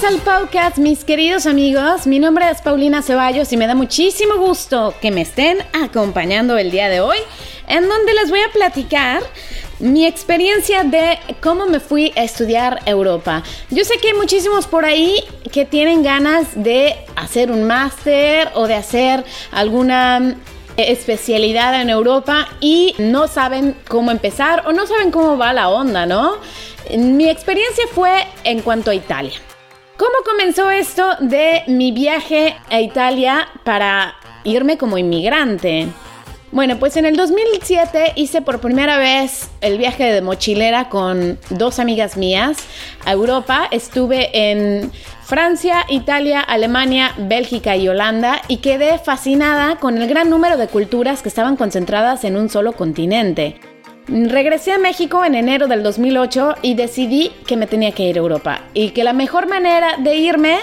Bienvenidos al podcast, mis queridos amigos. Mi nombre es Paulina Ceballos y me da muchísimo gusto que me estén acompañando el día de hoy, en donde les voy a platicar mi experiencia de cómo me fui a estudiar Europa. Yo sé que hay muchísimos por ahí que tienen ganas de hacer un máster o de hacer alguna especialidad en Europa y no saben cómo empezar o no saben cómo va la onda, ¿no? Mi experiencia fue en cuanto a Italia. ¿Cómo comenzó esto de mi viaje a Italia para irme como inmigrante? Bueno, pues en el 2007 hice por primera vez el viaje de mochilera con dos amigas mías a Europa. Estuve en Francia, Italia, Alemania, Bélgica y Holanda y quedé fascinada con el gran número de culturas que estaban concentradas en un solo continente. Regresé a México en enero del 2008 y decidí que me tenía que ir a Europa y que la mejor manera de irme,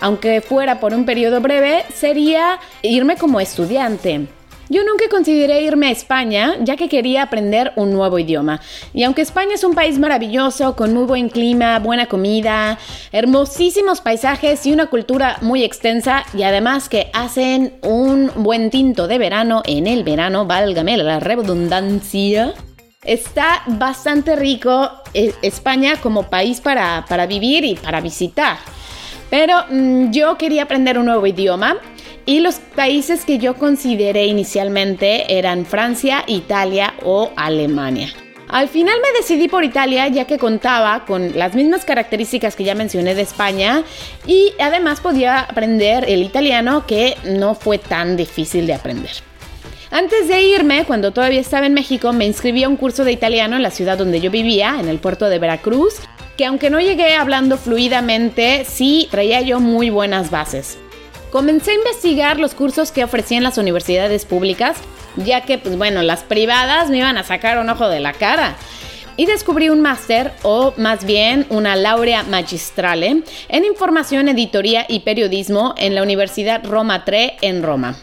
aunque fuera por un periodo breve, sería irme como estudiante. Yo nunca consideré irme a España, ya que quería aprender un nuevo idioma. Y aunque España es un país maravilloso, con muy buen clima, buena comida, hermosísimos paisajes y una cultura muy extensa, y además que hacen un buen tinto de verano en el verano, válgame la redundancia. Está bastante rico eh, España como país para, vivir y para visitar. Pero mm, yo quería aprender un nuevo idioma y los países que yo consideré inicialmente eran Francia, Italia o Alemania. Al final me decidí por Italia ya que contaba con las mismas características que ya mencioné de España y además podía aprender el italiano que no fue tan difícil de aprender. Antes de irme, cuando todavía estaba en México, me inscribí a un curso de italiano en la ciudad donde yo vivía, en el puerto de Veracruz, que aunque no llegué hablando fluidamente, sí traía yo muy buenas bases. Comencé a investigar los cursos que ofrecían las universidades públicas, ya que, pues bueno, las privadas me iban a sacar un ojo de la cara. Y descubrí un máster, o más bien una laurea magistrale, en información, editoría y periodismo en la Universidad Roma 3 en Roma.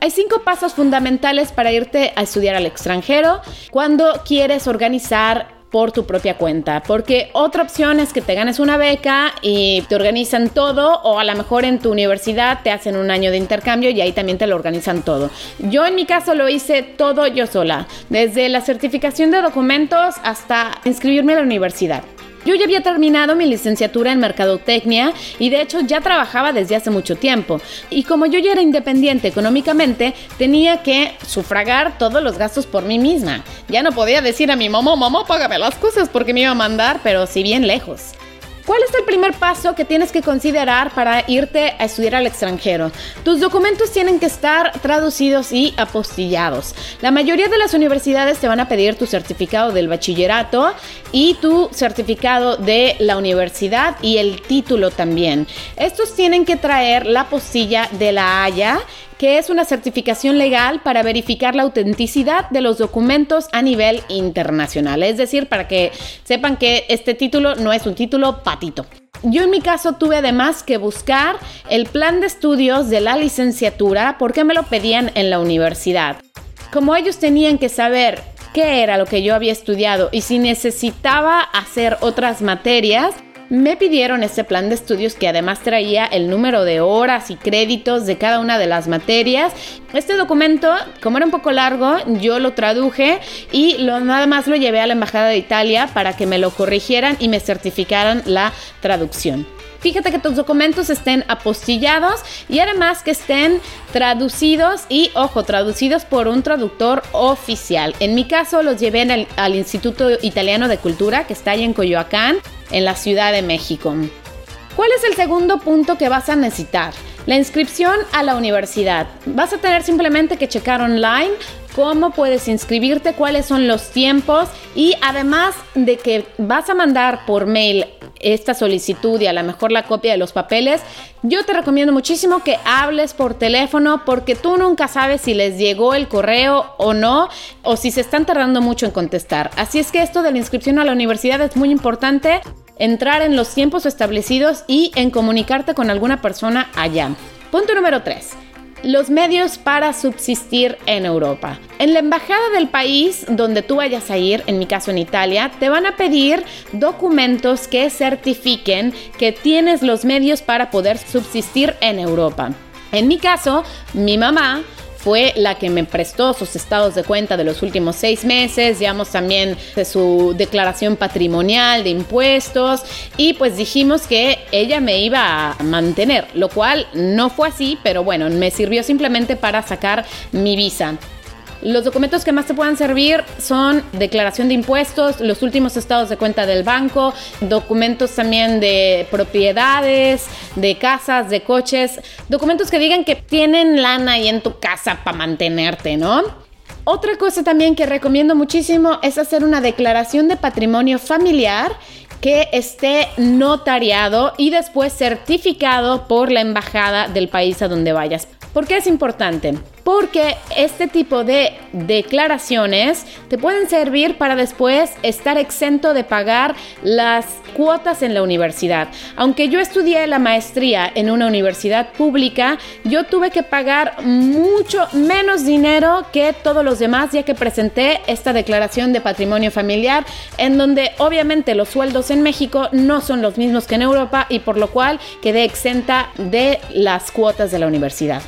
Hay cinco pasos fundamentales para irte a estudiar al extranjero cuando quieres organizar por tu propia cuenta. Porque otra opción es que te ganes una beca y te organizan todo o a lo mejor en tu universidad te hacen un año de intercambio y ahí también te lo organizan todo. Yo en mi caso lo hice todo yo sola, desde la certificación de documentos hasta inscribirme a la universidad. Yo ya había terminado mi licenciatura en mercadotecnia y de hecho ya trabajaba desde hace mucho tiempo. Y como yo ya era independiente económicamente, tenía que sufragar todos los gastos por mí misma. Ya no podía decir a mi mamá, mamá, págame las cosas porque me iba a mandar, pero si bien lejos. ¿Cuál es el primer paso que tienes que considerar para irte a estudiar al extranjero? Tus documentos tienen que estar traducidos y apostillados. La mayoría de las universidades te van a pedir tu certificado del bachillerato y tu certificado de la universidad y el título también. Estos tienen que traer la postilla de la Haya que es una certificación legal para verificar la autenticidad de los documentos a nivel internacional. Es decir, para que sepan que este título no es un título patito. Yo en mi caso tuve además que buscar el plan de estudios de la licenciatura porque me lo pedían en la universidad. Como ellos tenían que saber qué era lo que yo había estudiado y si necesitaba hacer otras materias, me pidieron este plan de estudios que además traía el número de horas y créditos de cada una de las materias. Este documento, como era un poco largo, yo lo traduje y lo, nada más lo llevé a la Embajada de Italia para que me lo corrigieran y me certificaran la traducción. Fíjate que tus documentos estén apostillados y además que estén traducidos y, ojo, traducidos por un traductor oficial. En mi caso los llevé al, Instituto Italiano de Cultura que está ahí en Coyoacán en la Ciudad de México. ¿Cuál es el segundo punto que vas a necesitar? La inscripción a la universidad. Vas a tener simplemente que checar online cómo puedes inscribirte, cuáles son los tiempos y además de que vas a mandar por mail esta solicitud y a lo mejor la copia de los papeles, yo te recomiendo muchísimo que hables por teléfono porque tú nunca sabes si les llegó el correo o no o si se están tardando mucho en contestar. Así es que esto de la inscripción a la universidad es muy importante entrar en los tiempos establecidos y en comunicarte con alguna persona allá. Punto número 3 los medios para subsistir en Europa. En la embajada del país donde tú vayas a ir, en mi caso en Italia, te van a pedir documentos que certifiquen que tienes los medios para poder subsistir en Europa. En mi caso, mi mamá fue la que me prestó sus estados de cuenta de los últimos seis meses, digamos también de su declaración patrimonial de impuestos y pues dijimos que ella me iba a mantener, lo cual no fue así, pero bueno, me sirvió simplemente para sacar mi visa. Los documentos que más te puedan servir son declaración de impuestos, los últimos estados de cuenta del banco, documentos también de propiedades, de casas, de coches, documentos que digan que tienen lana ahí en tu casa para mantenerte, ¿no? Otra cosa también que recomiendo muchísimo es hacer una declaración de patrimonio familiar que esté notariado y después certificado por la embajada del país a donde vayas. ¿Por qué es importante? Porque este tipo de declaraciones te pueden servir para después estar exento de pagar las cuotas en la universidad. Aunque yo estudié la maestría en una universidad pública, yo tuve que pagar mucho menos dinero que todos los demás ya que presenté esta declaración de patrimonio familiar en donde obviamente los sueldos en México no son los mismos que en Europa y por lo cual quedé exenta de las cuotas de la universidad.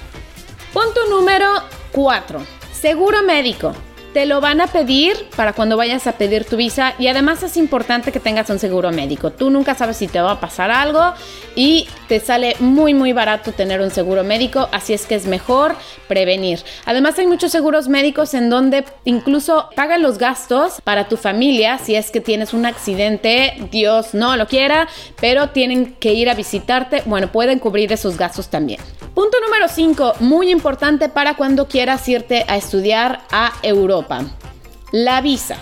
Punto número 4. Seguro médico. Te lo van a pedir para cuando vayas a pedir tu visa y además es importante que tengas un seguro médico. Tú nunca sabes si te va a pasar algo y te sale muy muy barato tener un seguro médico, así es que es mejor prevenir. Además hay muchos seguros médicos en donde incluso pagan los gastos para tu familia si es que tienes un accidente, Dios no lo quiera, pero tienen que ir a visitarte, bueno, pueden cubrir esos gastos también. Punto número 5, muy importante para cuando quieras irte a estudiar a Europa. La visa.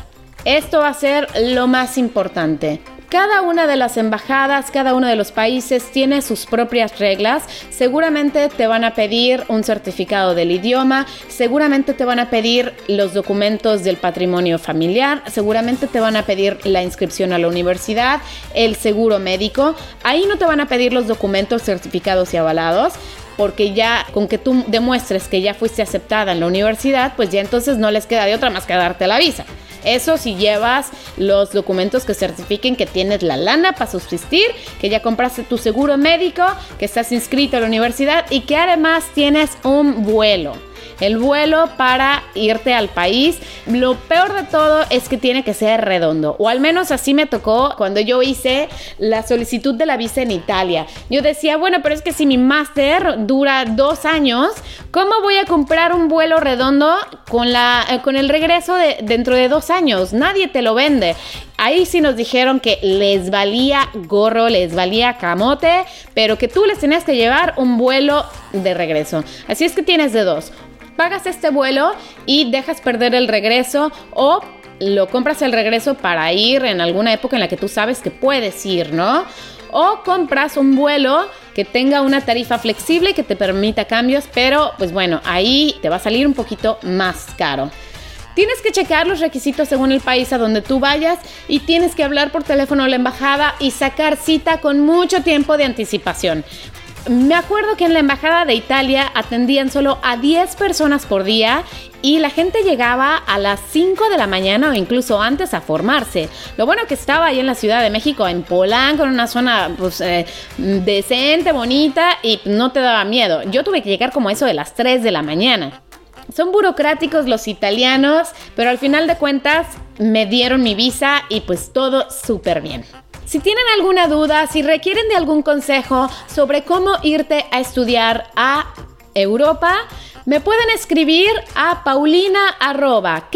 Esto va a ser lo más importante. Cada una de las embajadas, cada uno de los países tiene sus propias reglas. Seguramente te van a pedir un certificado del idioma, seguramente te van a pedir los documentos del patrimonio familiar, seguramente te van a pedir la inscripción a la universidad, el seguro médico. Ahí no te van a pedir los documentos certificados y avalados, porque ya con que tú demuestres que ya fuiste aceptada en la universidad, pues ya entonces no les queda de otra más que darte la visa. Eso si llevas los documentos que certifiquen que tienes la lana para subsistir, que ya compraste tu seguro médico, que estás inscrito a la universidad y que además tienes un vuelo el vuelo para irte al país. Lo peor de todo es que tiene que ser redondo, o al menos así me tocó cuando yo hice la solicitud de la visa en Italia. Yo decía, bueno, pero es que si mi máster dura dos años, ¿cómo voy a comprar un vuelo redondo con, la, eh, con el regreso de, dentro de dos años? Nadie te lo vende. Ahí sí nos dijeron que les valía gorro, les valía camote, pero que tú les tenías que llevar un vuelo de regreso. Así es que tienes de dos pagas este vuelo y dejas perder el regreso o lo compras el regreso para ir en alguna época en la que tú sabes que puedes ir, ¿no? O compras un vuelo que tenga una tarifa flexible que te permita cambios, pero pues bueno, ahí te va a salir un poquito más caro. Tienes que checar los requisitos según el país a donde tú vayas y tienes que hablar por teléfono a la embajada y sacar cita con mucho tiempo de anticipación. Me acuerdo que en la embajada de Italia atendían solo a 10 personas por día y la gente llegaba a las 5 de la mañana o incluso antes a formarse. Lo bueno que estaba ahí en la Ciudad de México, en Polanco, en una zona pues, eh, decente, bonita y no te daba miedo. Yo tuve que llegar como eso de las 3 de la mañana. Son burocráticos los italianos, pero al final de cuentas me dieron mi visa y pues todo súper bien. Si tienen alguna duda, si requieren de algún consejo sobre cómo irte a estudiar a Europa, me pueden escribir a paulina que.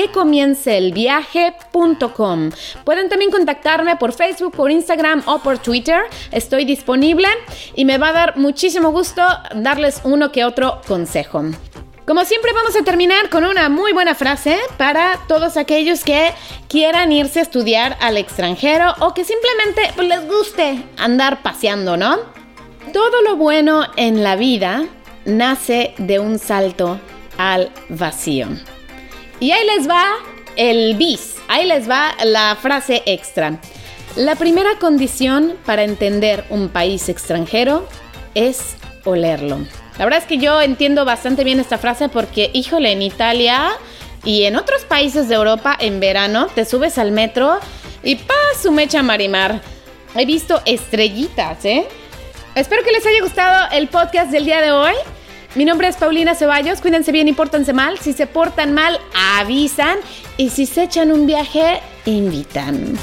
Pueden también contactarme por Facebook, por Instagram o por Twitter. Estoy disponible y me va a dar muchísimo gusto darles uno que otro consejo. Como siempre vamos a terminar con una muy buena frase para todos aquellos que quieran irse a estudiar al extranjero o que simplemente pues, les guste andar paseando, ¿no? Todo lo bueno en la vida nace de un salto al vacío. Y ahí les va el bis, ahí les va la frase extra. La primera condición para entender un país extranjero es olerlo. La verdad es que yo entiendo bastante bien esta frase porque, híjole, en Italia y en otros países de Europa en verano te subes al metro y ¡pa! su mecha marimar. He visto estrellitas, ¿eh? Espero que les haya gustado el podcast del día de hoy. Mi nombre es Paulina Ceballos. Cuídense bien y pórtense mal. Si se portan mal, avisan. Y si se echan un viaje, invitan.